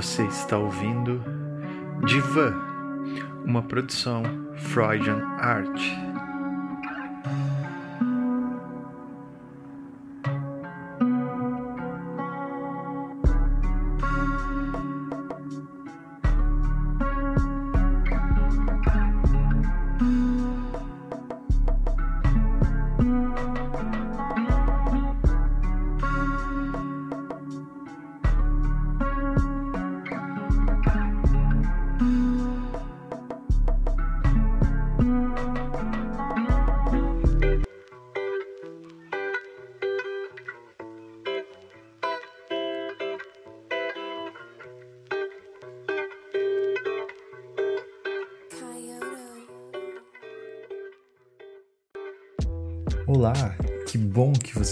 Você está ouvindo Divan, uma produção Freudian Art.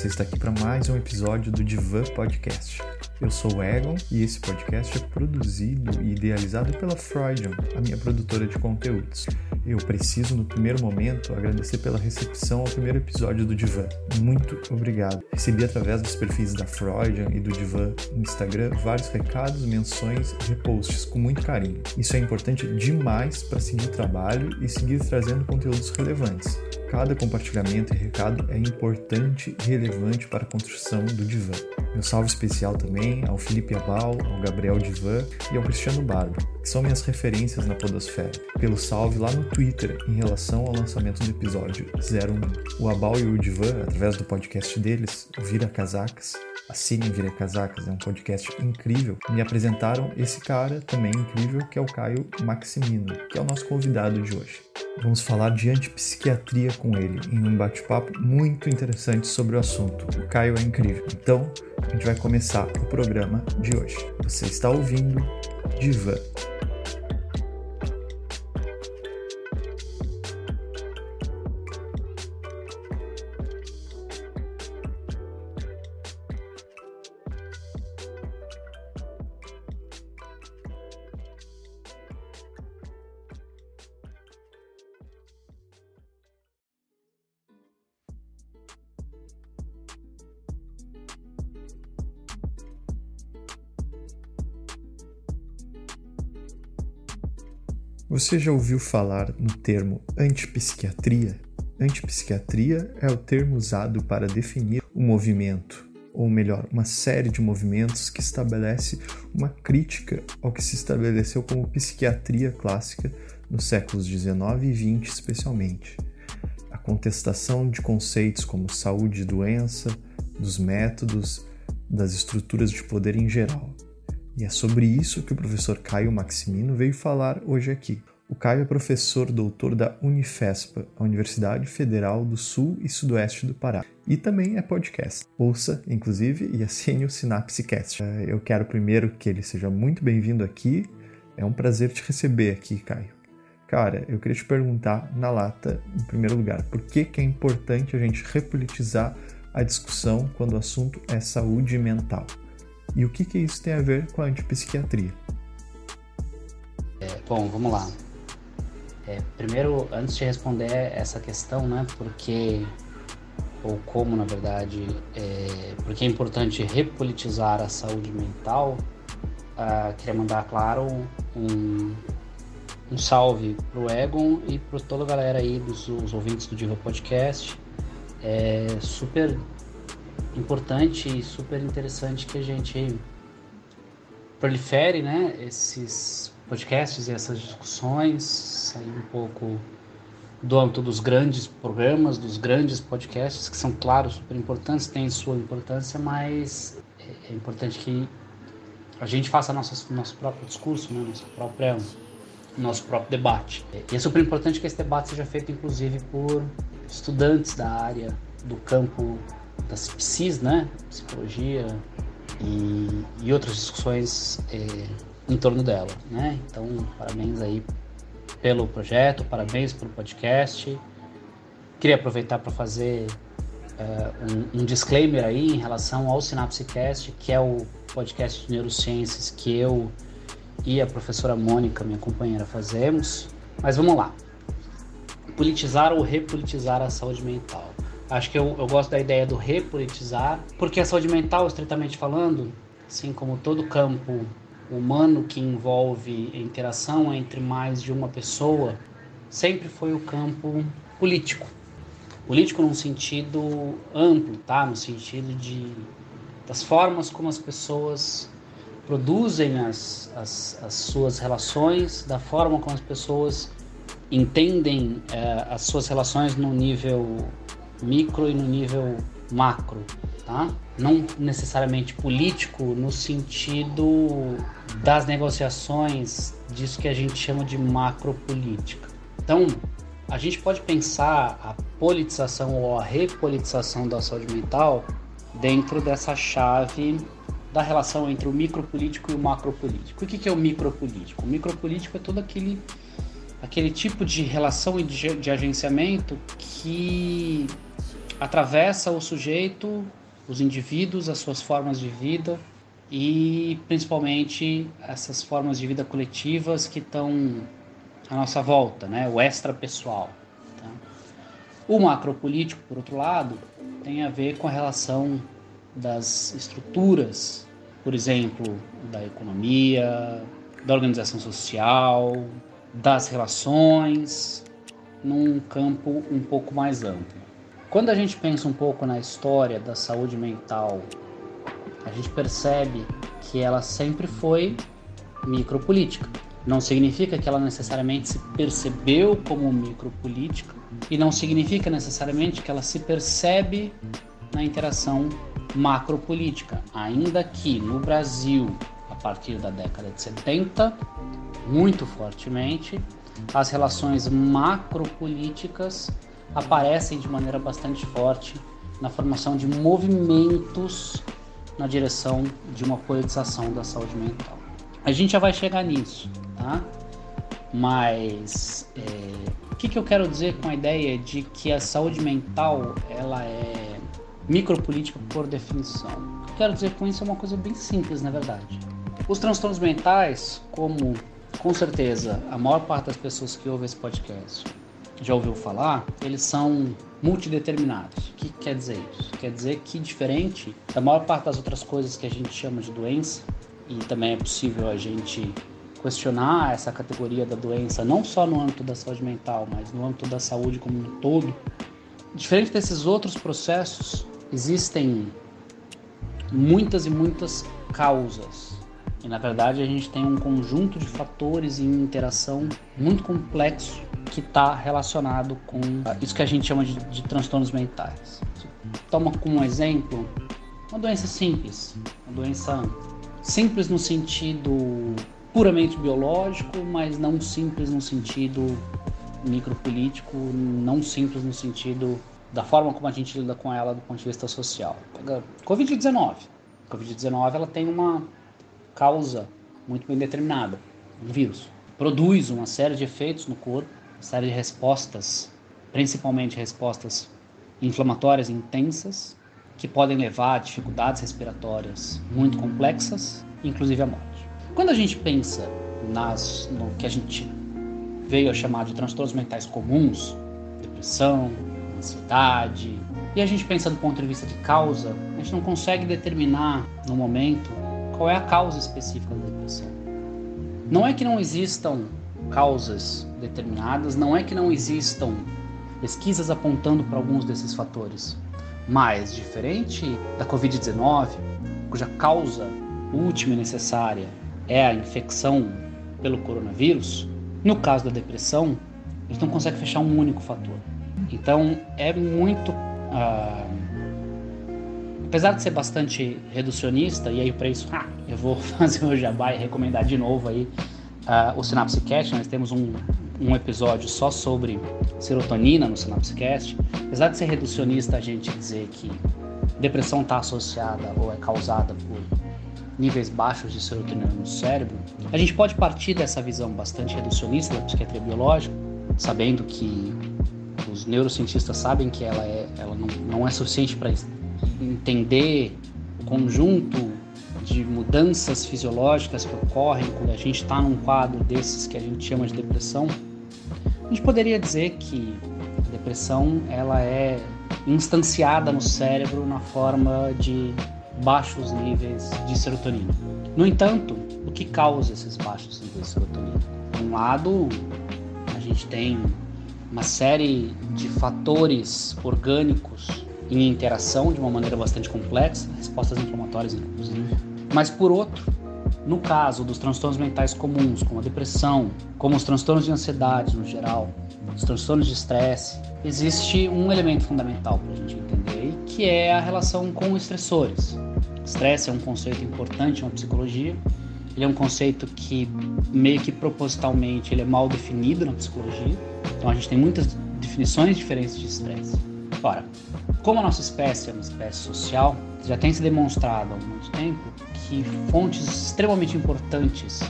Você está aqui para mais um episódio do Divan Podcast. Eu sou o Egon e esse podcast é produzido e idealizado pela Freudian, a minha produtora de conteúdos. Eu preciso, no primeiro momento, agradecer pela recepção ao primeiro episódio do Divan. Muito obrigado. Recebi através dos perfis da Freudian e do Divan no Instagram vários recados, menções e reposts com muito carinho. Isso é importante demais para seguir o trabalho e seguir trazendo conteúdos relevantes. Cada compartilhamento e recado é importante e relevante para a construção do divã. Meu salve especial também ao Felipe Abal, ao Gabriel Divan e ao Cristiano Barba, que são minhas referências na Podosfera, pelo salve lá no Twitter em relação ao lançamento do episódio 01. O Abal e o Divan, através do podcast deles, Vira Casacas, Assinem Vira Casacas, é um podcast incrível. Me apresentaram esse cara também incrível, que é o Caio Maximino, que é o nosso convidado de hoje. Vamos falar de antipsiquiatria com ele, em um bate-papo muito interessante sobre o assunto. O Caio é incrível. Então, a gente vai começar o programa de hoje. Você está ouvindo Diva Você já ouviu falar no termo antipsiquiatria? Antipsiquiatria é o termo usado para definir o um movimento, ou melhor, uma série de movimentos que estabelece uma crítica ao que se estabeleceu como psiquiatria clássica nos séculos 19 e 20, especialmente. A contestação de conceitos como saúde e doença, dos métodos, das estruturas de poder em geral. E é sobre isso que o professor Caio Maximino veio falar hoje aqui. O Caio é professor doutor da Unifespa, a Universidade Federal do Sul e Sudoeste do Pará, e também é podcast. Ouça, inclusive, e assine o Synapsecast. É, eu quero primeiro que ele seja muito bem-vindo aqui. É um prazer te receber aqui, Caio. Cara, eu queria te perguntar na lata, em primeiro lugar, por que, que é importante a gente repolitizar a discussão quando o assunto é saúde mental? E o que, que isso tem a ver com a antipsiquiatria? É, bom, vamos lá. É, primeiro, antes de responder essa questão, né, porque ou como na verdade, é, porque é importante repolitizar a saúde mental, uh, queria mandar claro um, um salve pro Egon e para toda a galera aí dos ouvintes do Diva Podcast. É super importante e super interessante que a gente prolifere, né, esses podcasts e essas discussões, sair um pouco do âmbito dos grandes programas, dos grandes podcasts, que são, claro, super importantes, têm sua importância, mas é, importante que a gente faça nosso, nosso próprio discurso, né, nossa própria, nosso próprio debate. E é super importante que esse debate seja feito, inclusive, por estudantes da área, do campo das psis, né? Psicologia e, e outras discussões é, em torno dela, né? Então, parabéns aí pelo projeto, parabéns pelo podcast. Queria aproveitar para fazer uh, um, um, disclaimer aí em relação ao Synapsecast, que é o podcast de neurociências que eu e a professora Mônica, minha companheira, fazemos. Mas vamos lá. Politizar ou repolitizar a saúde mental. Acho que eu, eu gosto da ideia do repolitizar, porque a saúde mental, estritamente falando, assim como todo campo humano que envolve interação entre mais de uma pessoa sempre foi o campo político. Político num sentido amplo, tá? No sentido de das formas como as pessoas produzem as, as, as suas relações, da forma como as pessoas entendem é, as suas relações no nível micro e no nível macro, tá? Não necessariamente político no sentido das negociações disso que a gente chama de macropolítica. Então, a gente pode pensar a politização ou a repolitização da saúde mental dentro dessa chave da relação entre o micropolítico e o macropolítico. O que é o micropolítico? O micropolítico é todo aquele, aquele tipo de relação e de, agenciamento que atravessa o sujeito, os indivíduos, as suas formas de vida e principalmente essas formas de vida coletivas que estão à nossa volta, né? o extra-pessoal. Tá? O macropolítico, por outro lado, tem a ver com a relação das estruturas, por exemplo, da economia, da organização social, das relações, num campo um pouco mais amplo. Quando a gente pensa um pouco na história da saúde mental, a gente percebe que ela sempre foi micropolítica. Não significa que ela necessariamente se percebeu como micropolítica e não significa necessariamente que ela se percebe na interação macropolítica, ainda que no Brasil, a partir da década de 70, muito fortemente, as relações macropolíticas aparecem de maneira bastante forte na formação de movimentos na direção de uma politização da saúde mental. A gente já vai chegar nisso, tá? Mas é, o que, que eu quero dizer com a ideia de que a saúde mental ela é micropolítica por definição? O que eu quero dizer com isso é uma coisa bem simples, na verdade. Os transtornos mentais, como com certeza a maior parte das pessoas que ouvem esse podcast já ouviu falar, eles são multideterminados. O que quer dizer isso? Quer dizer que, diferente da maior parte das outras coisas que a gente chama de doença, e também é possível a gente questionar essa categoria da doença, não só no âmbito da saúde mental, mas no âmbito da saúde como um todo, diferente desses outros processos, existem muitas e muitas causas. E na verdade a gente tem um conjunto de fatores em interação muito complexo que está relacionado com isso que a gente chama de, de transtornos mentais. Toma como exemplo uma doença simples, uma doença simples no sentido puramente biológico, mas não simples no sentido micropolítico, não simples no sentido da forma como a gente lida com ela do ponto de vista social. Covid-19. Covid-19 ela tem uma causa muito bem determinada, um vírus. Produz uma série de efeitos no corpo série de respostas, principalmente respostas inflamatórias intensas, que podem levar a dificuldades respiratórias muito complexas, inclusive a morte. Quando a gente pensa nas, no que a gente veio a chamar de transtornos mentais comuns, depressão, ansiedade, e a gente pensa do ponto de vista de causa, a gente não consegue determinar no momento qual é a causa específica da depressão. Não é que não existam causas determinadas, não é que não existam pesquisas apontando para alguns desses fatores, mas diferente da Covid-19, cuja causa última e necessária é a infecção pelo coronavírus, no caso da depressão, a gente não consegue fechar um único fator. Então é muito. Uh, apesar de ser bastante reducionista, e aí para isso ah, eu vou fazer o jabá e recomendar de novo aí uh, o Synapse Cast, nós temos um, um episódio só sobre serotonina no Synapse Cast. Apesar de ser reducionista a gente dizer que depressão está associada ou é causada por níveis baixos de serotonina no cérebro, a gente pode partir dessa visão bastante reducionista da psiquiatria biológica, sabendo que os neurocientistas sabem que ela, é, ela não, não é suficiente para entender o conjunto de mudanças fisiológicas que ocorrem quando a gente está num quadro desses que a gente chama de depressão, a gente poderia dizer que a depressão ela é instanciada no cérebro na forma de baixos níveis de serotonina. No entanto, do que causa esses baixos níveis de serotonina. Por um lado, a gente tem uma série de fatores orgânicos em interação de uma maneira bastante complexa, respostas inflamatórias inclusive. Mas por outro, no caso dos transtornos mentais comuns, como a depressão, como os transtornos de ansiedade no geral, os transtornos de estresse, existe um elemento fundamental para a gente entender, que é a relação com estressores. Estresse é um conceito importante na psicologia. Ele é um conceito que meio que propositalmente ele é mal definido na psicologia. Então a gente tem muitas definições diferentes de estresse. Ora, como a nossa espécie é uma espécie social, já tem se demonstrado há muito tempo que fontes extremamente importantes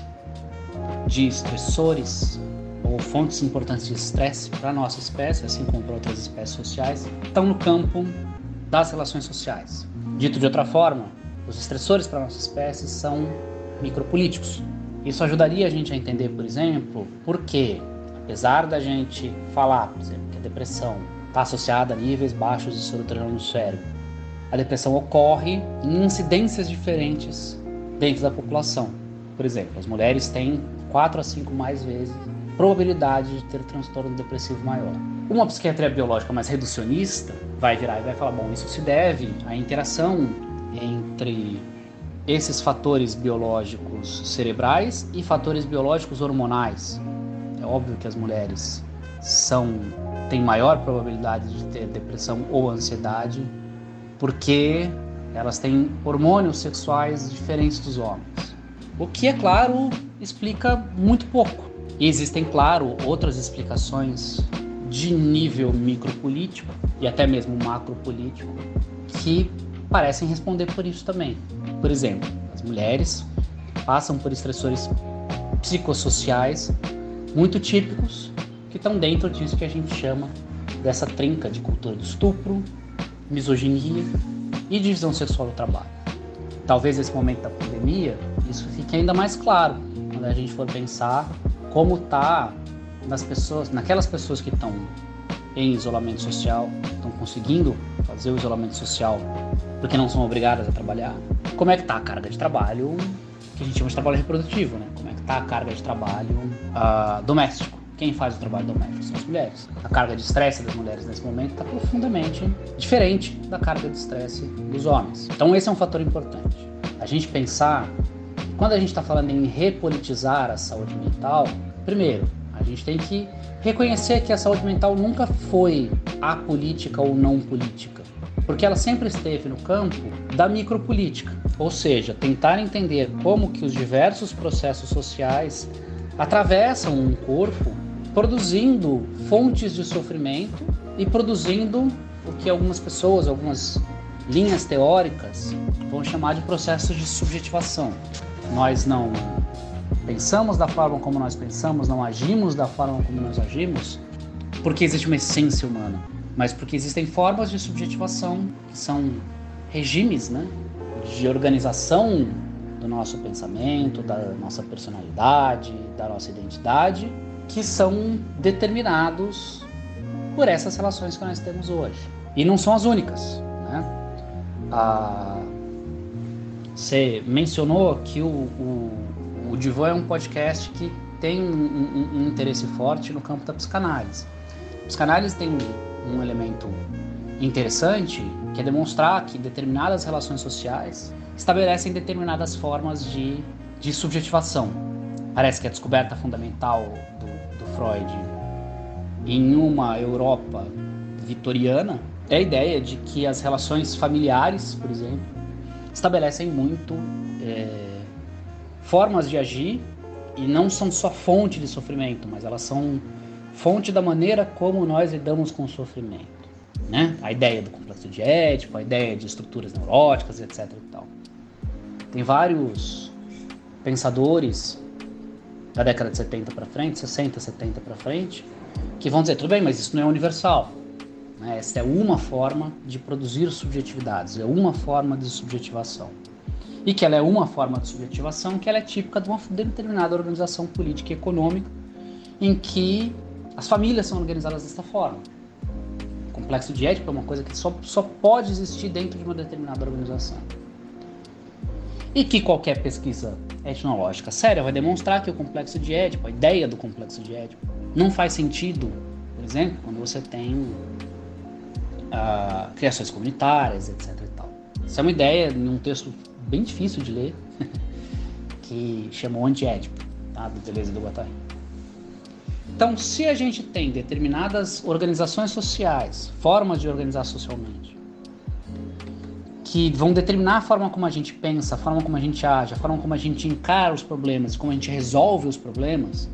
de estressores ou fontes importantes de estresse para a nossa espécie, assim como para outras espécies sociais, estão no campo das relações sociais. Dito de outra forma, os estressores para a nossa espécie são micropolíticos. Isso ajudaria a gente a entender, por exemplo, por que, apesar da gente falar, por exemplo, que a depressão está associada a níveis baixos de serotonina no cérebro. A depressão ocorre em incidências diferentes dentro da população. Por exemplo, as mulheres têm 4 a 5 mais vezes probabilidade de ter transtorno depressivo maior. Uma psiquiatria biológica mais reducionista vai virar e vai falar: bom, isso se deve à interação entre esses fatores biológicos cerebrais e fatores biológicos hormonais. É óbvio que as mulheres são têm maior probabilidade de ter depressão ou ansiedade, porque elas têm hormônios sexuais diferentes dos homens. O que, é claro, explica muito pouco. E existem, claro, outras explicações de nível micropolítico e até mesmo macropolítico que parecem responder por isso também. Por exemplo, as mulheres passam por estressores psicossociais muito típicos que estão dentro disso que a gente chama dessa trinca de cultura do estupro, misoginia e divisão sexual do trabalho. Talvez nesse momento da pandemia isso fique ainda mais claro quando a gente for pensar como tá nas pessoas, naquelas pessoas que estão em isolamento social, estão conseguindo fazer o isolamento social porque não são obrigadas a trabalhar. Como é que tá a carga de trabalho que a gente chama de trabalho reprodutivo, né? Como é que tá a carga de trabalho uh, doméstico? Quem faz o trabalho doméstico são as mulheres. A carga de estresse das mulheres nesse momento está profundamente diferente da carga de estresse dos homens. Então, esse é um fator importante. A gente pensar, quando a gente está falando em repolitizar a saúde mental, primeiro, a gente tem que reconhecer que a saúde mental nunca foi apolítica ou não política, porque ela sempre esteve no campo da micropolítica, ou seja, tentar entender como que os diversos processos sociais atravessam um corpo produzindo fontes de sofrimento e produzindo o que algumas pessoas, algumas linhas teóricas vão chamar de processos de subjetivação. Nós não pensamos da forma como nós pensamos, não agimos da forma como nós agimos, porque existe uma essência humana, mas porque existem formas de subjetivação que são regimes, né, de organização do nosso pensamento, da nossa personalidade, da nossa identidade que são determinados por essas relações que nós temos hoje. E não são as únicas. Né? Ah, você mencionou que o, o, o Divan é um podcast que tem um, um, um, interesse forte no campo da psicanálise. A psicanálise tem um, um elemento interessante que é demonstrar que determinadas relações sociais estabelecem determinadas formas de, de subjetivação. Parece que a descoberta fundamental Freud em uma Europa vitoriana é a ideia de que as relações familiares, por exemplo, estabelecem muito é, formas de agir e não são só fonte de sofrimento, mas elas são fonte da maneira como nós lidamos com o sofrimento. Né? A ideia do complexo de Édipo, a ideia de estruturas neuróticas, etc. E tal. Tem vários pensadores da década de 70 para frente, 60, 70 para frente, que vão dizer, tudo bem, mas isso não é universal. Né? Essa é uma forma de produzir subjetividades, é uma forma de subjetivação. E que ela é uma forma de subjetivação que ela é típica de uma determinada organização política e econômica em que as famílias são organizadas dessa forma. O complexo de ética é uma coisa que só, só pode existir dentro de uma determinada organização. E que qualquer pesquisa etnológica séria vai demonstrar que o complexo de Édipo, a ideia do complexo de Édipo, não faz sentido, por exemplo, quando você tem uh, criações comunitárias, etc. E tal. Isso é uma ideia em um texto bem difícil de ler, que chama o Anti-Édipo, tá? do Beleza do Guattari. Então, se a gente tem determinadas organizações sociais, formas de organizar socialmente, que vão determinar a forma como a gente pensa, a forma como a gente age, a forma como a gente encara os problemas, como a gente resolve os problemas,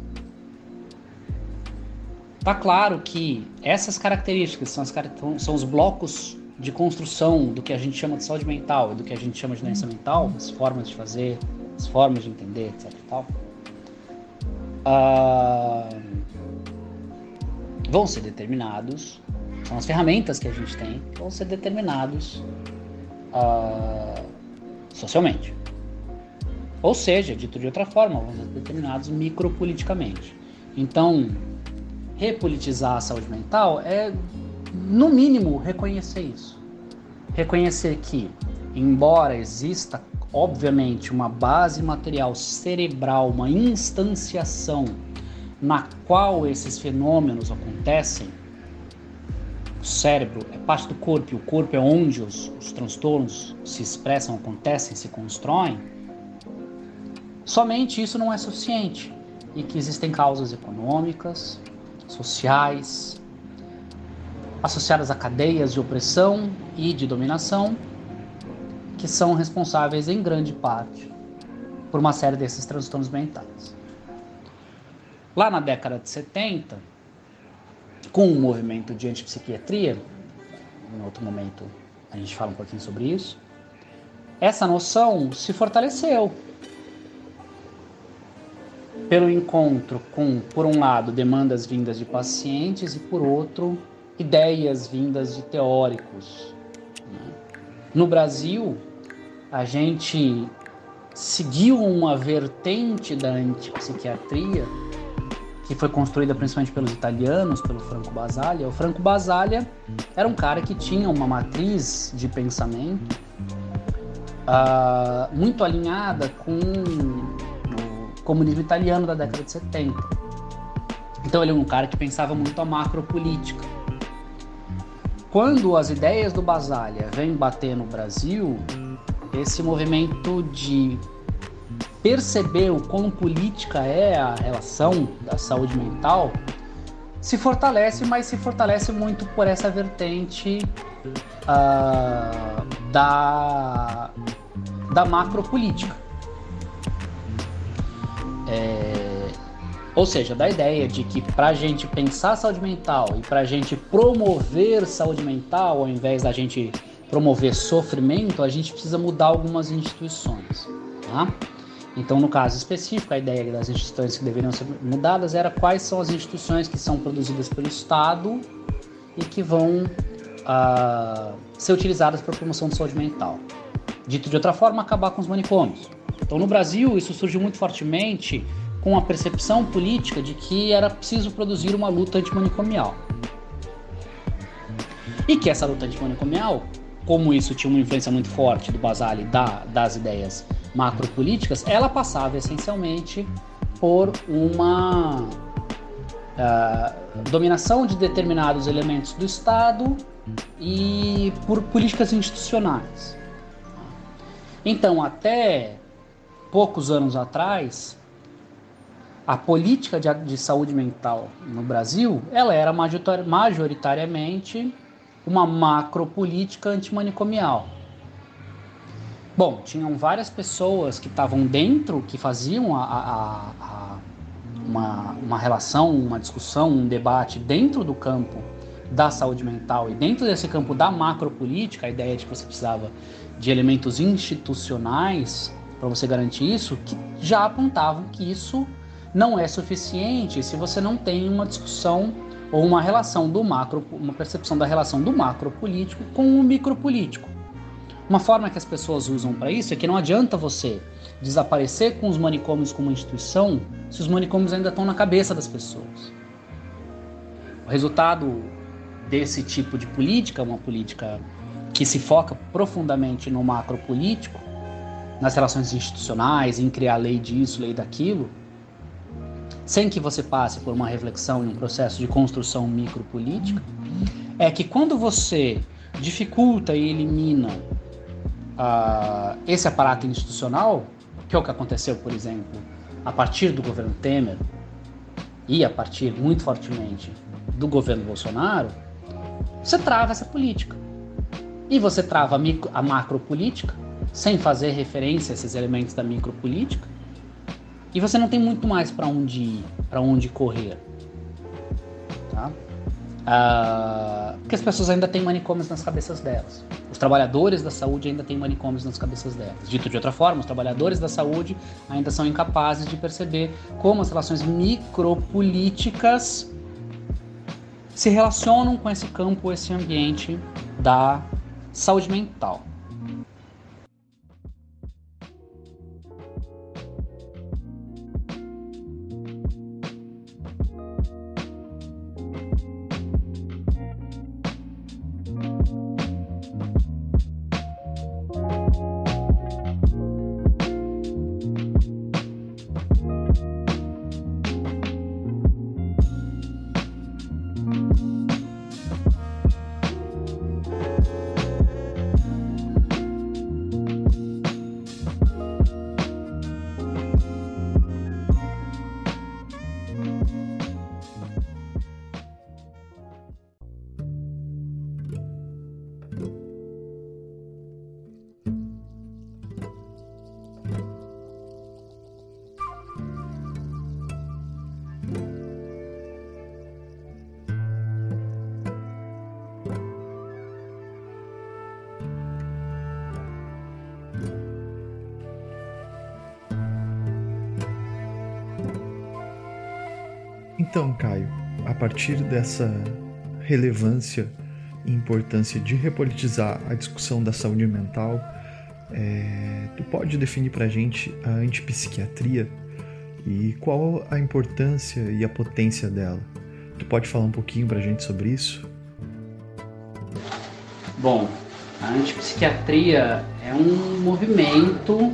tá claro que essas características são, as, são os blocos de construção do que a gente chama de saúde mental e do que a gente chama de doença mental, as formas de fazer, as formas de entender, etc. Tal, uh, vão ser determinados, são as ferramentas que a gente tem, vão ser determinados uh, socialmente. Ou seja, dito de outra forma, vão ser determinados micropoliticamente. Então, repolitizar a saúde mental é, no mínimo, reconhecer isso. Reconhecer que, embora exista, obviamente, uma base material cerebral, uma instanciação na qual esses fenômenos acontecem, o cérebro é parte do corpo e o corpo é onde os, os transtornos se expressam, acontecem, se constroem. Somente isso não é suficiente e que existem causas econômicas, sociais, associadas a cadeias de opressão e de dominação, que são responsáveis em grande parte por uma série desses transtornos mentais. Lá na década de 70, com o movimento de antipsiquiatria, em outro momento a gente fala um pouquinho sobre isso, essa noção se fortaleceu pelo encontro com, por um lado, demandas vindas de pacientes e, por outro, ideias vindas de teóricos. Né? No Brasil, a gente seguiu uma vertente da antipsiquiatria que foi construída principalmente pelos italianos, pelo Franco Basaglia. O Franco Basaglia era um cara que tinha uma matriz de pensamento uh, muito alinhada com o comunismo italiano da década de 70. Então ele é um cara que pensava muito a macropolítica. Quando as ideias do Basaglia vêm bater no Brasil, esse movimento de perceber o quão política é a relação da saúde mental se fortalece, mas se fortalece muito por essa vertente uh, da, da macropolítica. É, ou seja, da ideia de que para a gente pensar saúde mental e para a gente promover saúde mental, ao invés da gente promover sofrimento, a gente precisa mudar algumas instituições. Tá? Então, no caso específico, a ideia das instituições que deveriam ser mudadas era quais são as instituições que são produzidas pelo Estado e que vão uh, ser utilizadas para a promoção de saúde mental. Dito de outra forma, acabar com os manicômios. Então, no Brasil, isso surgiu muito fortemente com a percepção política de que era preciso produzir uma luta antimanicomial. E que essa luta antimanicomial, como isso tinha uma influência muito forte do Basali da, das ideias macropolíticas, ela passava essencialmente por uma uh, dominação de determinados elementos do Estado e por políticas institucionais. Então, até poucos anos atrás, a política de, de saúde mental no Brasil, ela era majoritariamente uma macropolítica antimanicomial. Bom, tinham várias pessoas que estavam dentro, que faziam a, a, a, uma, uma relação, uma discussão, um debate dentro do campo da saúde mental e dentro desse campo da macropolítica, a ideia de que você precisava de elementos institucionais para você garantir isso, que já apontavam que isso não é suficiente se você não tem uma discussão ou uma relação do macro, uma percepção da relação do macropolítico com o micropolítico. Uma forma que as pessoas usam para isso é que não adianta você desaparecer com os manicômios como instituição se os manicômios ainda estão na cabeça das pessoas. O resultado desse tipo de política, uma política que se foca profundamente no macro político, nas relações institucionais, em criar lei disso, lei daquilo, sem que você passe por uma reflexão e um processo de construção micropolítica, é que quando você dificulta e elimina uh, esse aparato institucional, que é o que aconteceu, por exemplo, a partir do governo Temer e a partir muito fortemente do governo Bolsonaro, você trava essa política. E você trava a, micro, a macropolítica, sem fazer referência a esses elementos da micropolítica, e você não tem muito mais para onde ir, para onde correr. Tá? Uh, porque as pessoas ainda têm manicômios nas cabeças delas. Os trabalhadores da saúde ainda têm manicômios nas cabeças delas. Dito de outra forma, os trabalhadores da saúde ainda são incapazes de perceber como as relações micropolíticas se relacionam com esse campo, esse ambiente da saúde mental. Partir dessa relevância e importância de repolitizar a discussão da saúde mental, é, tu pode definir para a gente a antipsiquiatria e qual a importância e a potência dela? Tu pode falar um pouquinho para a gente sobre isso? Bom, a antipsiquiatria é um movimento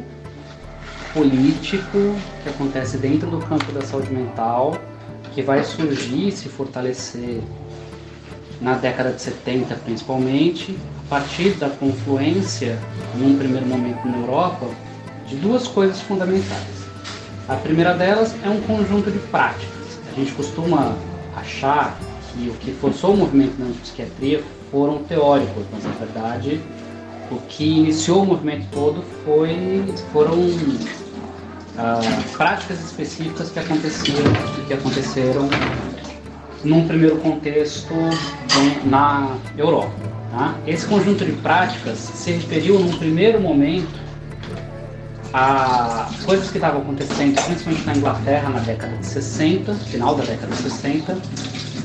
político que acontece dentro do campo da saúde mental que vai surgir, se fortalecer na década de 70 principalmente, a partir da confluência, num primeiro momento na Europa, de duas coisas fundamentais. A primeira delas é um conjunto de práticas. A gente costuma achar que o que forçou o movimento na psiquiatria foram teóricos, mas na verdade o que iniciou o movimento todo foi, foram uh, práticas específicas que aconteceram, que aconteceram num primeiro contexto na Europa. Tá? Esse conjunto de práticas se referiu num primeiro momento a coisas que estavam acontecendo, principalmente na Inglaterra na década de 60, final da década de 60,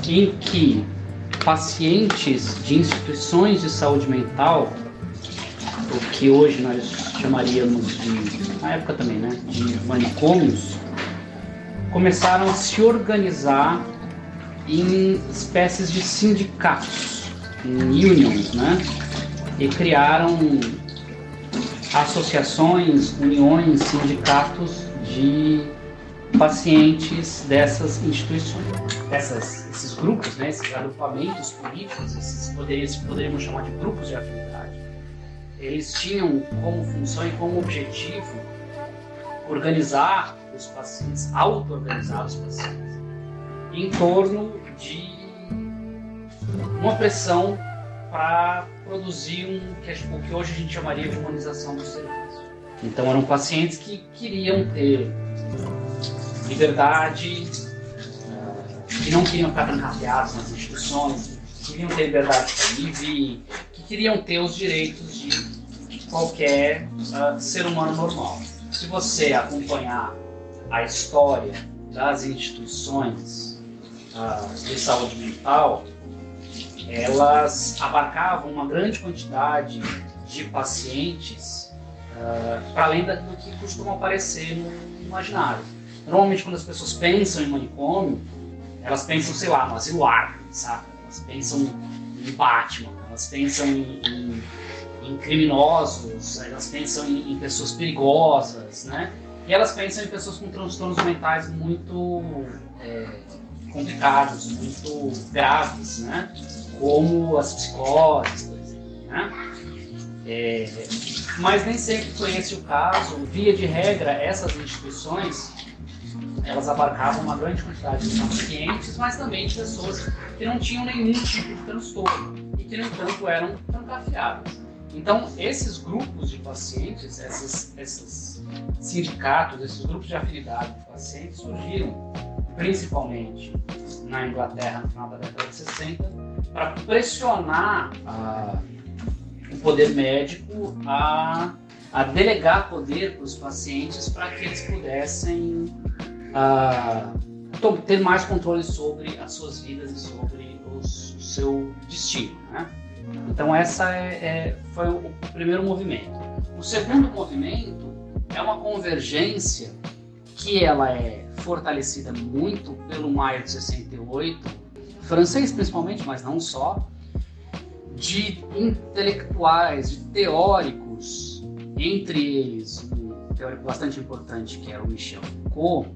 em que pacientes de instituições de saúde mental, o que hoje nós chamaríamos de, na época também, né, de manicômios, começaram a se organizar em espécies de sindicatos, em unions, né, e criaram associações, uniões, sindicatos de pacientes dessas instituições. Esses grupos, né, esses agrupamentos políticos, esses poderíamos, poderíamos chamar de grupos de afinidade, eles tinham como função e como objetivo organizar os pacientes, auto-organizar os pacientes, em torno de uma pressão para produzir um, que, o que hoje a gente chamaria de humanização do serviço. Então eram pacientes que queriam ter liberdade, que não queriam ficar trancafiados nas instituições, queriam ter liberdade ir que queriam ter os direitos de qualquer uh, ser humano normal. Se você acompanhar a história das instituições uh, de saúde mental, elas abarcavam uma grande quantidade de pacientes uh, para além daquilo que costuma aparecer no imaginário. Normalmente, quando as pessoas pensam em manicômio, elas pensam, sei lá, no asilo ar, sabe? Elas pensam em Batman, elas pensam em, em em criminosos, elas pensam em, em, pessoas perigosas, né? E elas pensam em pessoas com transtornos mentais muito é, complicados, muito graves, né? Como as psicoses, por exemplo, né? É, mas nem sempre esse o caso. Via de regra, essas instituições elas abarcavam uma grande quantidade de pacientes, mas também de pessoas que não tinham nenhum tipo de transtorno e que, no entanto, eram trancafiadas. Então, esses grupos de pacientes, esses, esses sindicatos, esses grupos de afinidade de pacientes surgiram principalmente na Inglaterra no final da década de 60 para pressionar a, o poder médico a, a delegar poder para os pacientes para que eles pudessem a, ter mais controle sobre as suas vidas e sobre os, o seu destino. Né? Então essa é, é, foi o primeiro movimento. O segundo movimento é uma convergência que ela é fortalecida muito pelo maio de 68, francês principalmente, mas não só, de intelectuais, de teóricos, entre eles um teórico bastante importante que era o Michel Foucault,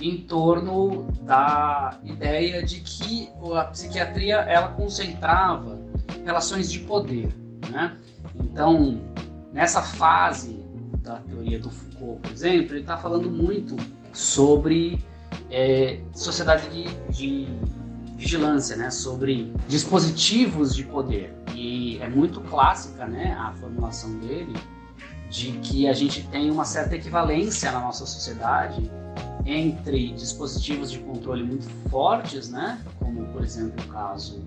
em torno da ideia de que a psiquiatria ela concentrava relações de poder, né? Então, nessa fase da teoria do Foucault, por exemplo, ele está falando muito sobre é, sociedade de, de, vigilância, né? Sobre dispositivos de poder e é muito clássica, né? A formulação dele de que a gente tem uma certa equivalência na nossa sociedade entre dispositivos de controle muito fortes, né, como por exemplo o caso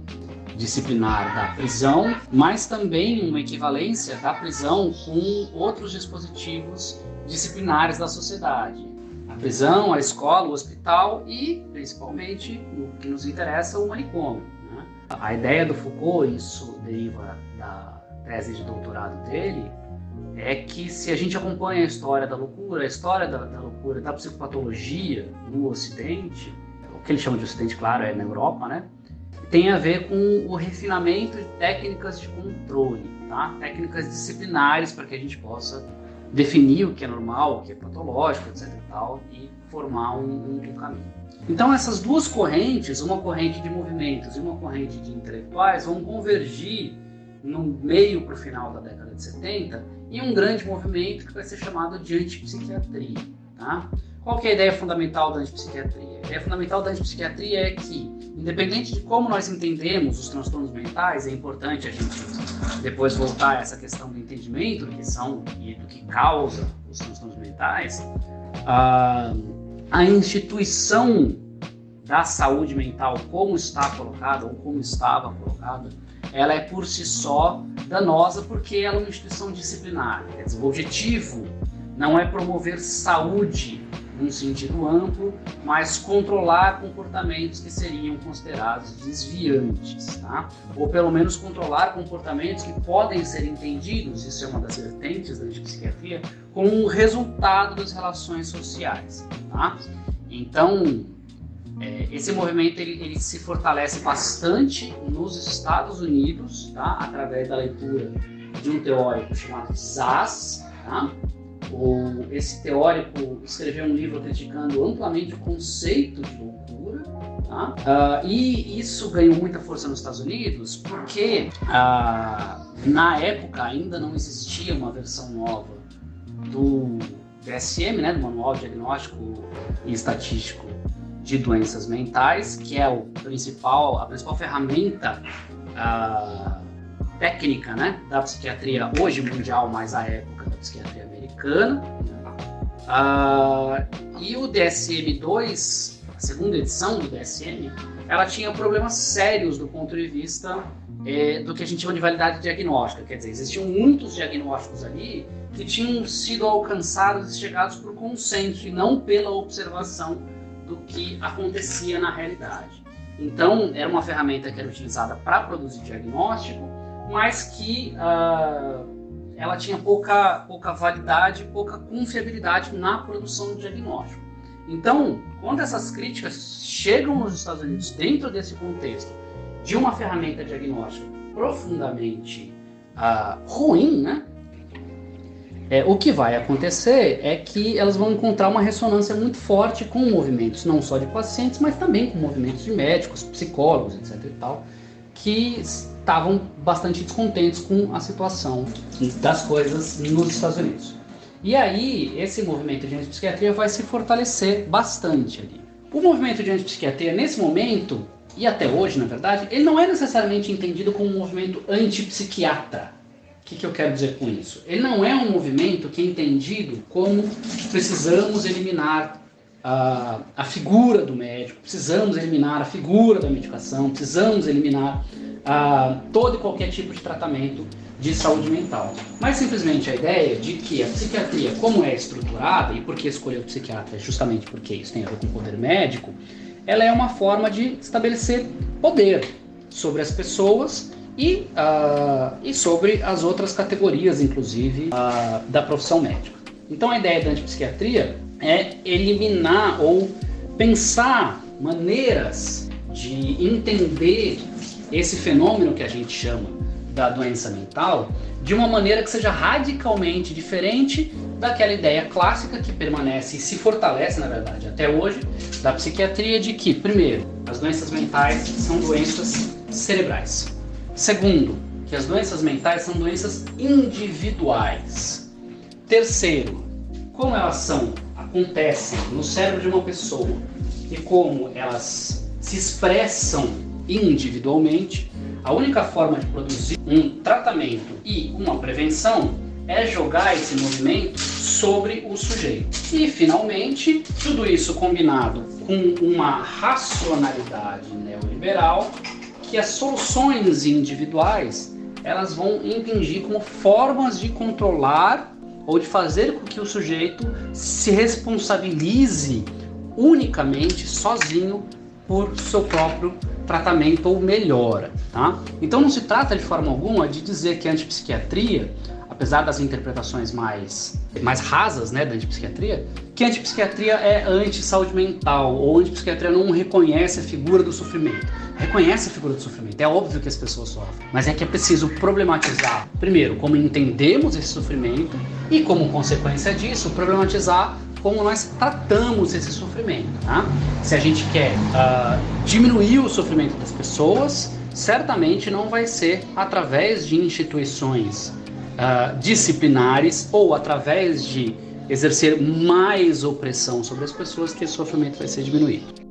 disciplinar da prisão, mas também uma equivalência da prisão com outros dispositivos disciplinares da sociedade. A prisão, a escola, o hospital e, principalmente, o que nos interessa, o manicômio. Né? A ideia do Foucault, isso deriva da tese de doutorado dele, é que se a gente acompanha a história da loucura, a história da, da loucura, da psicopatologia no Ocidente, o que ele chama de Ocidente, claro, é na Europa, né? Tem a ver com o refinamento de técnicas de controle, tá? Técnicas disciplinares para que a gente possa definir o que é normal, o que é patológico, etc. E, tal, e formar um, um caminho. Então essas duas correntes, uma corrente de movimentos e uma corrente de intelectuais, vão convergir no meio para o final da década de 70 em um grande movimento que vai ser chamado de antipsiquiatria. Tá? Qual é a ideia fundamental da antipsiquiatria? A ideia fundamental da antipsiquiatria é que, independente de como nós entendemos os transtornos mentais, é importante a gente depois voltar a essa questão do entendimento que são e do que causa os transtornos mentais, a, a instituição da saúde mental, como está colocada ou como estava colocada, ela é por si só danosa porque ela é uma instituição disciplinar. O objetivo não é promover saúde num sentido amplo, mas controlar comportamentos que seriam considerados desviantes, tá? Ou pelo menos controlar comportamentos que podem ser entendidos, isso é uma das vertentes da psiquiatria, como um resultado das relações sociais, tá? Então, é, esse movimento ele, ele, se fortalece bastante nos Estados Unidos, tá? através da leitura de um teórico chamado Zaz. Tá? O, esse teórico escreveu um livro criticando amplamente o conceito de loucura. Tá? Uh, e isso ganhou muita força nos Estados Unidos porque uh, na época ainda não existia uma versão nova do DSM, né, do Manual Diagnóstico e Estatístico de doenças mentais, que é o principal, a principal ferramenta uh, técnica né, da psiquiatria hoje mundial, mas à época da psiquiatria americana. Uh, e o DSM-2, a segunda edição do DSM, ela tinha problemas sérios do ponto de vista é, do que a gente chama de validade diagnóstica. Quer dizer, existiam muitos diagnósticos ali que tinham sido alcançados e chegados por consenso e não pela observação do que acontecia na realidade. Então, era uma ferramenta que era utilizada para produzir diagnóstico, mas que uh, ela tinha pouca, pouca validade, pouca confiabilidade na produção do diagnóstico. Então, quando essas críticas chegam nos Estados Unidos dentro desse contexto de uma ferramenta diagnóstica profundamente ah, ruim, né? É, o que vai acontecer é que elas vão encontrar uma ressonância muito forte com movimentos não só de pacientes, mas também com movimentos de médicos, psicólogos, etc. e tal, que estavam bastante descontentes com a situação das coisas nos Estados Unidos. E aí, esse movimento de antipsiquiatria vai se fortalecer bastante ali. O movimento de antipsiquiatria, nesse momento, e até hoje, na verdade, ele não é necessariamente entendido como um movimento antipsiquiatra. Que, que eu quero dizer com isso? Ele não é um movimento que é entendido como precisamos eliminar a, a figura do médico, precisamos eliminar a figura da medicação, precisamos eliminar a, todo e qualquer tipo de tratamento de saúde mental. Mas simplesmente a ideia de que a psiquiatria, como é estruturada, e por que escolher o psiquiatra, justamente porque isso tem a ver com o poder médico, ela é uma forma de estabelecer poder sobre as pessoas e, uh, e sobre as outras categorias, inclusive, uh, da profissão médica. Então a ideia da antipsiquiatria é eliminar ou pensar maneiras de entender esse fenômeno que a gente chama da doença mental de uma maneira que seja radicalmente diferente daquela ideia clássica que permanece e se fortalece, na verdade, até hoje, da psiquiatria de que, primeiro, as doenças mentais são doenças cerebrais. Segundo, que as doenças mentais são doenças individuais. Terceiro, como elas são, acontecem no cérebro de uma pessoa e como elas se expressam individualmente, a única forma de produzir um tratamento e uma prevenção é jogar esse movimento sobre o sujeito. E, finalmente, tudo isso combinado com uma racionalidade neoliberal que as soluções individuais elas vão impingir como formas de controlar ou de fazer com que o sujeito se responsabilize unicamente sozinho por seu próprio tratamento ou melhora. Tá? Então não se trata de forma alguma de dizer que a antipsiquiatria apesar das interpretações mais, mais rasas né, da antipsiquiatria, que a antipsiquiatria é anti-saúde mental, ou a antipsiquiatria não reconhece a figura do sofrimento. Reconhece a figura do sofrimento, é óbvio que as pessoas sofrem, mas é que é preciso problematizar, primeiro, como entendemos esse sofrimento, e como consequência disso, problematizar como nós tratamos esse sofrimento. Tá? Se a gente quer uh, diminuir o sofrimento das pessoas, certamente não vai ser através de instituições uh, disciplinares ou através de exercer mais opressão sobre as pessoas que esse sofrimento vai ser diminuído.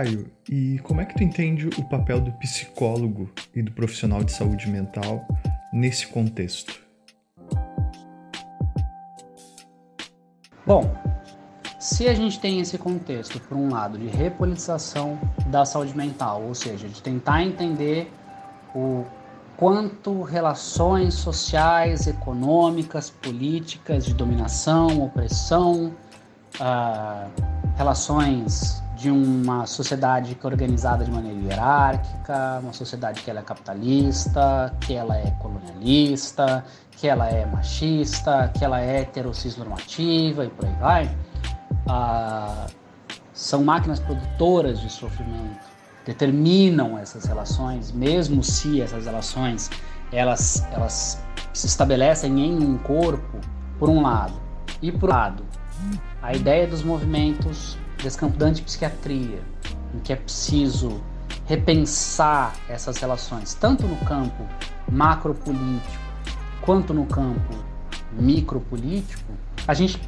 Caio, e como é que tu entende o papel do psicólogo e do profissional de saúde mental nesse contexto? Bom, se a gente tem esse contexto, por um lado, de repolitização da saúde mental, ou seja, de tentar entender o quanto relações sociais, econômicas, políticas, de dominação, opressão, uh, relações de uma sociedade que é organizada de maneira hierárquica, uma sociedade que ela é capitalista, que ela é colonialista, que ela é machista, que ela é heterocisnormativa e por aí vai, ah, são máquinas produtoras de sofrimento, determinam essas relações, mesmo se essas relações elas, elas se estabelecem em um corpo, por um lado, e por outro lado, a ideia dos movimentos desse campo da antipsiquiatria, em que é preciso repensar essas relações, tanto no campo macropolítico quanto no campo micropolítico, a gente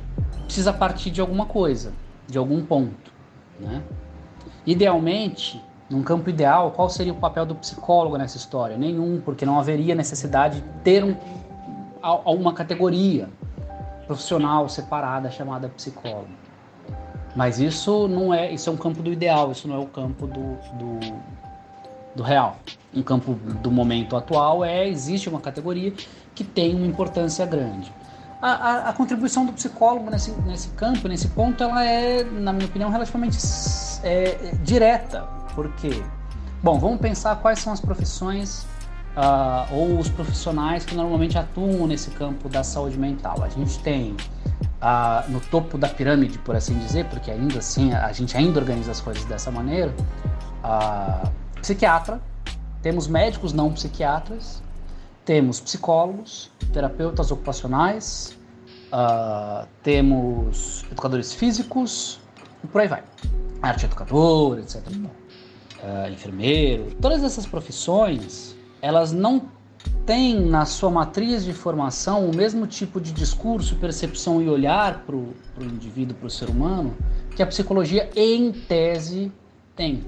precisa partir de alguma coisa, de algum ponto. Né? Idealmente, num campo ideal, qual seria o papel do psicólogo nessa história? Nenhum, porque não haveria necessidade de ter um, uma categoria profissional separada chamada psicólogo. Mas isso não é, isso é um campo do ideal, isso não é o campo do, do, do real. Um campo do momento atual é existe uma categoria que tem uma importância grande. A, a, a contribuição do psicólogo nesse, nesse campo, nesse ponto, ela é, na minha opinião, relativamente é, direta. Por quê? Bom, vamos pensar quais são as profissões uh, ou os profissionais que normalmente atuam nesse campo da saúde mental. A gente tem uh, no topo da pirâmide, por assim dizer, porque ainda assim a gente ainda organiza as coisas dessa maneira, uh, psiquiatra, temos médicos não psiquiatras, temos psicólogos, terapeutas ocupacionais, uh, temos educadores físicos e por aí vai. Arte educador, etc. Uh, enfermeiro, todas essas profissões, elas não têm na sua matriz de formação o mesmo tipo de discurso, percepção e olhar para o indivíduo, para o ser humano, que a psicologia, em tese, tem.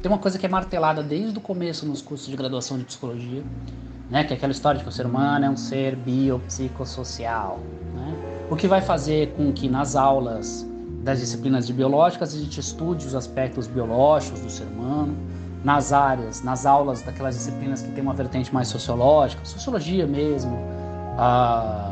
Tem uma coisa que é martelada desde o começo nos cursos de graduação de psicologia, né? Que é aquela história de que o ser humano é um ser biopsicossocial, né? O que vai fazer com que nas aulas das disciplinas de biológicas a gente estude os aspectos biológicos do ser humano, nas áreas, nas aulas daquelas disciplinas que tem uma vertente mais sociológica, sociologia mesmo, a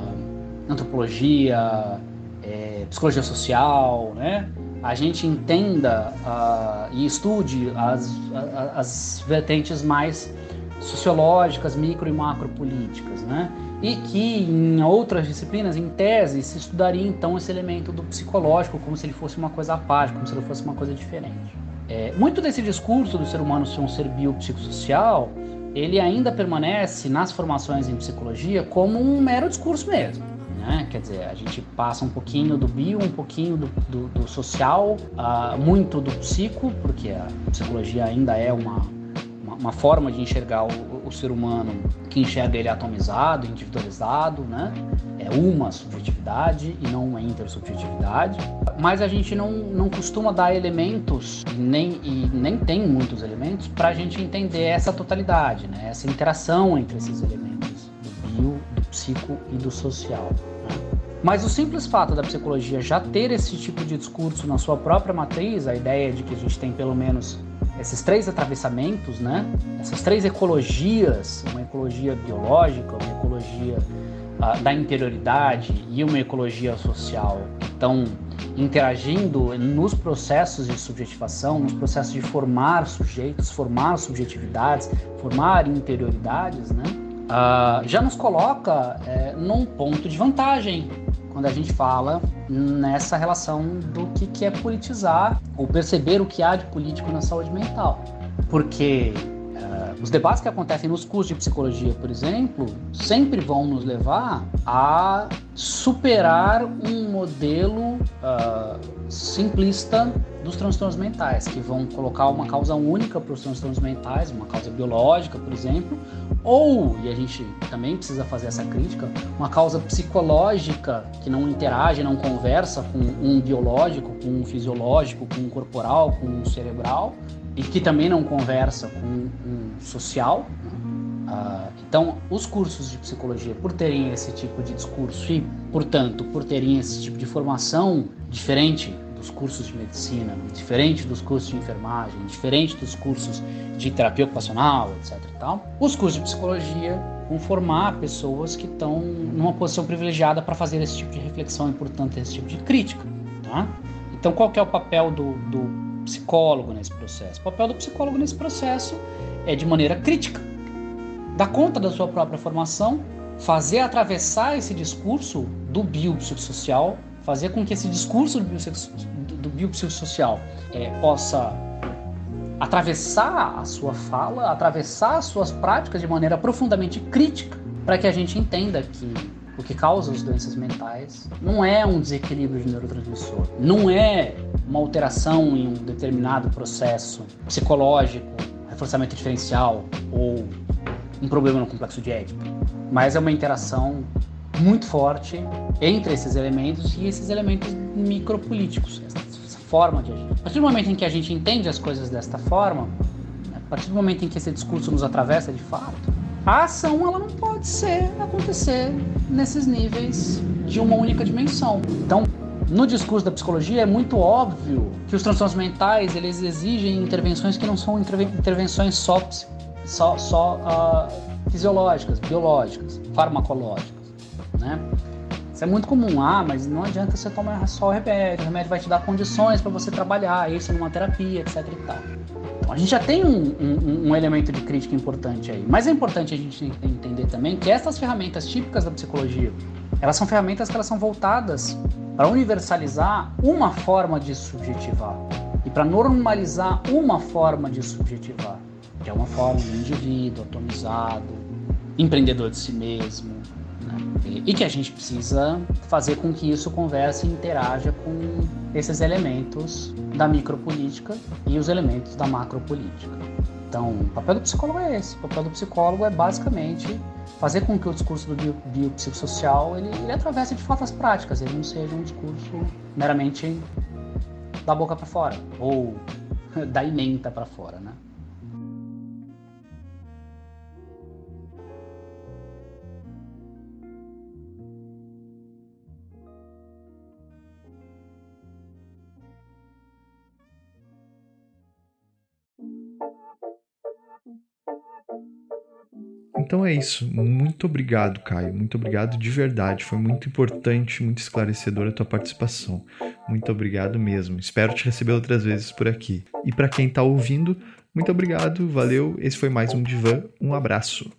antropologia, é, psicologia social, né? a gente entenda uh, e estude as, as, as, vertentes mais sociológicas, micro e macro políticas, né? E que em outras disciplinas, em tese, se estudaria então esse elemento do psicológico como se ele fosse uma coisa à parte, como se ele fosse uma coisa diferente. É, muito desse discurso do ser humano ser um ser biopsicossocial, ele ainda permanece nas formações em psicologia como um mero discurso mesmo. Né? Quer dizer, a gente passa um pouquinho do bio, um pouquinho do, do, do social, uh, muito do psico, porque a psicologia ainda é uma, uma, uma forma de enxergar o, o, ser humano que enxerga ele atomizado, individualizado, né? É uma subjetividade e não uma intersubjetividade. Mas a gente não, não costuma dar elementos, nem, e nem tem muitos elementos, para a gente entender essa totalidade, né? essa interação entre esses elementos do bio, do psico e do social. Mas o simples fato da psicologia já ter esse tipo de discurso na sua própria matriz, a ideia de que a gente tem pelo menos esses três atravessamentos, né? Essas três ecologias, uma ecologia biológica, uma ecologia uh, da interioridade e uma ecologia social que estão interagindo nos processos de subjetivação, nos processos de formar sujeitos, formar subjetividades, formar interioridades, né? Uh, já nos coloca é, num ponto de vantagem quando a gente fala nessa relação do que, que é politizar ou perceber o que há de político na saúde mental. Porque uh, os debates que acontecem nos cursos de psicologia, por exemplo, sempre vão nos levar a superar um modelo uh, simplista dos transtornos mentais, que vão colocar uma causa única para os transtornos mentais, uma causa biológica, por exemplo, ou, e a gente também precisa fazer essa crítica, uma causa psicológica que não interage, não conversa com um biológico, com um fisiológico, com um corporal, com um cerebral, e que também não conversa com um social. Uh, então, os cursos de psicologia, por terem esse tipo de discurso e, portanto, por terem esse tipo de formação diferente dos cursos de medicina, diferente dos cursos de enfermagem, diferente dos cursos de terapia ocupacional, etc. E tal, os cursos de psicologia vão formar pessoas que estão numa posição privilegiada para fazer esse tipo de reflexão e, portanto, esse tipo de crítica. Tá? Então, qual que é o papel do, do psicólogo nesse processo? O papel do psicólogo nesse processo é, de maneira crítica, dar conta da sua própria formação, fazer atravessar esse discurso do biopsicossocial fazer com que esse discurso do, biopsicossocial é, possa atravessar a sua fala, atravessar as suas práticas de maneira profundamente crítica, para que a gente entenda que o que causa as doenças mentais não é um desequilíbrio de neurotransmissor, não é uma alteração em um determinado processo psicológico, reforçamento diferencial ou um problema no complexo de Édipo, mas é uma interação muito forte entre esses elementos e esses elementos micropolíticos, essa forma de agir. A partir do momento em que a gente entende as coisas desta forma, a partir do momento em que esse discurso nos atravessa de fato, a ação ela não pode ser acontecer nesses níveis de uma única dimensão. Então, no discurso da psicologia é muito óbvio que os transtornos mentais eles exigem intervenções que não são intervenções só, só, só uh, fisiológicas, biológicas, farmacológicas, né? Isso é muito comum. Ah, mas não adianta você tomar só o remédio. O remédio vai te dar condições para você trabalhar isso numa terapia, etc e tal. A gente já tem um, um, um, elemento de crítica importante aí. Mas é importante a gente entender também que essas ferramentas típicas da psicologia, elas são ferramentas que elas são voltadas para universalizar uma forma de subjetivar e para normalizar uma forma de subjetivar, que é uma forma de indivíduo atomizado, empreendedor de si mesmo, né? e que a gente precisa fazer com que isso converse e interaja com esses elementos da micropolítica e os elementos da macropolítica. Então, o papel do psicólogo é esse. O papel do psicólogo é basicamente fazer com que o discurso do bio, biopsicossocial ele, ele atravesse de fato as práticas, ele não seja um discurso meramente da boca para fora ou da ementa para fora, né? Então é isso. Muito obrigado, Caio. Muito obrigado de verdade. Foi muito importante, muito esclarecedora a tua participação. Muito obrigado mesmo. Espero te receber outras vezes por aqui. E para quem está ouvindo, muito obrigado, valeu. Esse foi mais um Divan. Um abraço.